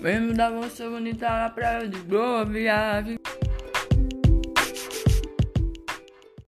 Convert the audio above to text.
Vem me dar você bonita pra eu de boa viagem.